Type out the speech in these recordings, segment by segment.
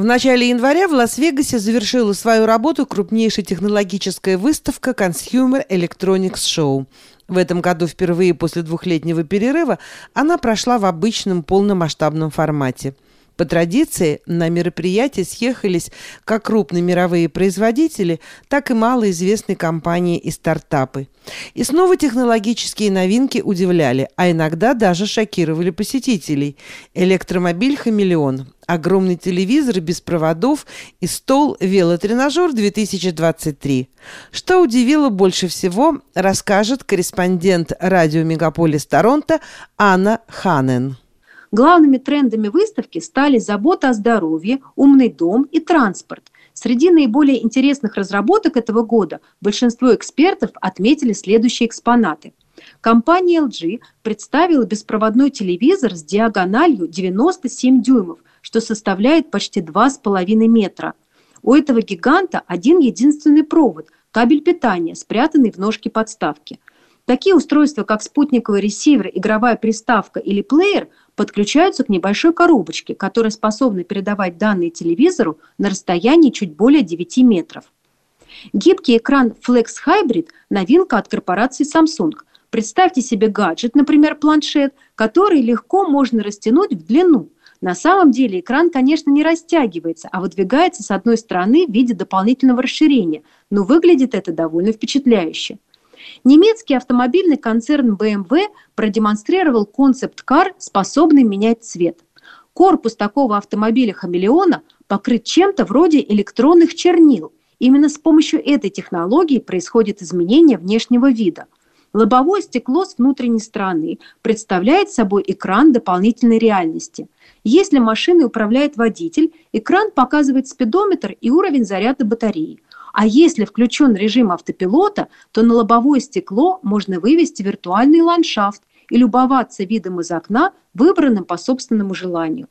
В начале января в Лас-Вегасе завершила свою работу крупнейшая технологическая выставка Consumer Electronics Show. В этом году впервые после двухлетнего перерыва она прошла в обычном полномасштабном формате – по традиции на мероприятие съехались как крупные мировые производители, так и малоизвестные компании и стартапы. И снова технологические новинки удивляли, а иногда даже шокировали посетителей. Электромобиль «Хамелеон», огромный телевизор без проводов и стол «Велотренажер 2023». Что удивило больше всего, расскажет корреспондент радио «Мегаполис Торонто» Анна Ханен. Главными трендами выставки стали забота о здоровье, умный дом и транспорт. Среди наиболее интересных разработок этого года большинство экспертов отметили следующие экспонаты. Компания LG представила беспроводной телевизор с диагональю 97 дюймов, что составляет почти 2,5 метра. У этого гиганта один единственный провод – кабель питания, спрятанный в ножке подставки. Такие устройства, как спутниковый ресивер, игровая приставка или плеер, подключаются к небольшой коробочке, которая способна передавать данные телевизору на расстоянии чуть более 9 метров. Гибкий экран Flex Hybrid – новинка от корпорации Samsung. Представьте себе гаджет, например, планшет, который легко можно растянуть в длину. На самом деле экран, конечно, не растягивается, а выдвигается с одной стороны в виде дополнительного расширения, но выглядит это довольно впечатляюще. Немецкий автомобильный концерн BMW продемонстрировал концепт-кар, способный менять цвет. Корпус такого автомобиля-хамелеона покрыт чем-то вроде электронных чернил. Именно с помощью этой технологии происходит изменение внешнего вида. Лобовое стекло с внутренней стороны представляет собой экран дополнительной реальности. Если машиной управляет водитель, экран показывает спидометр и уровень заряда батареи – а если включен режим автопилота, то на лобовое стекло можно вывести виртуальный ландшафт и любоваться видом из окна, выбранным по собственному желанию.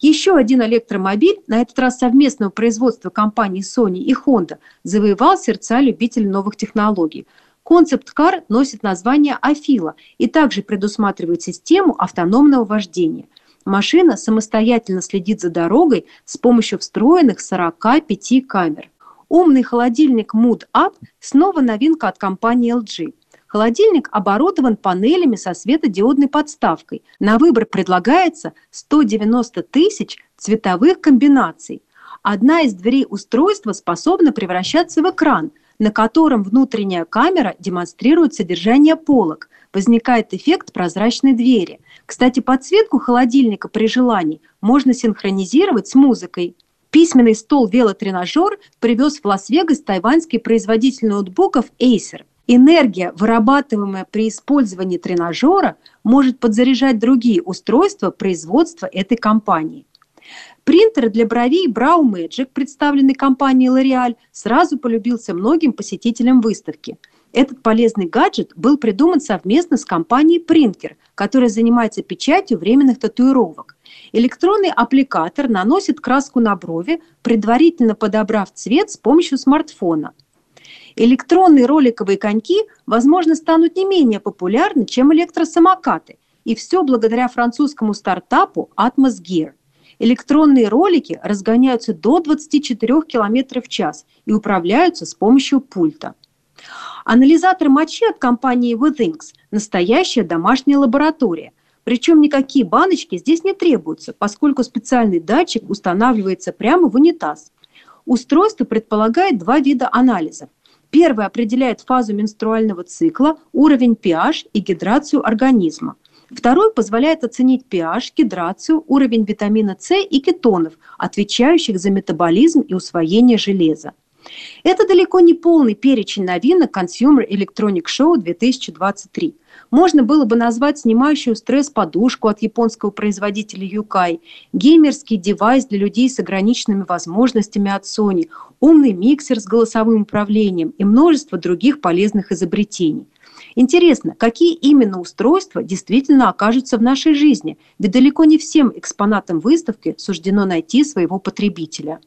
Еще один электромобиль, на этот раз совместного производства компаний Sony и Honda, завоевал сердца любителей новых технологий. Концепт-кар носит название Афила и также предусматривает систему автономного вождения. Машина самостоятельно следит за дорогой с помощью встроенных 45 камер. Умный холодильник Mood Up снова новинка от компании LG. Холодильник оборудован панелями со светодиодной подставкой. На выбор предлагается 190 тысяч цветовых комбинаций. Одна из дверей устройства способна превращаться в экран, на котором внутренняя камера демонстрирует содержание полок. Возникает эффект прозрачной двери. Кстати, подсветку холодильника при желании можно синхронизировать с музыкой. Письменный стол велотренажер привез в Лас-Вегас тайваньский производитель ноутбуков Acer. Энергия, вырабатываемая при использовании тренажера, может подзаряжать другие устройства производства этой компании. Принтер для бровей Brow Magic, представленный компанией L'Oreal, сразу полюбился многим посетителям выставки. Этот полезный гаджет был придуман совместно с компанией Prinker, которая занимается печатью временных татуировок. Электронный аппликатор наносит краску на брови, предварительно подобрав цвет с помощью смартфона. Электронные роликовые коньки, возможно, станут не менее популярны, чем электросамокаты. И все благодаря французскому стартапу Atmos Gear. Электронные ролики разгоняются до 24 км в час и управляются с помощью пульта. Анализатор мочи от компании Withings – настоящая домашняя лаборатория – причем никакие баночки здесь не требуются, поскольку специальный датчик устанавливается прямо в унитаз. Устройство предполагает два вида анализов. Первый определяет фазу менструального цикла, уровень pH и гидрацию организма. Второй позволяет оценить pH, гидрацию, уровень витамина С и кетонов, отвечающих за метаболизм и усвоение железа. Это далеко не полный перечень новинок Consumer Electronic Show 2023. Можно было бы назвать снимающую стресс подушку от японского производителя Юкай, геймерский девайс для людей с ограниченными возможностями от Sony, умный миксер с голосовым управлением и множество других полезных изобретений. Интересно, какие именно устройства действительно окажутся в нашей жизни, ведь далеко не всем экспонатам выставки суждено найти своего потребителя.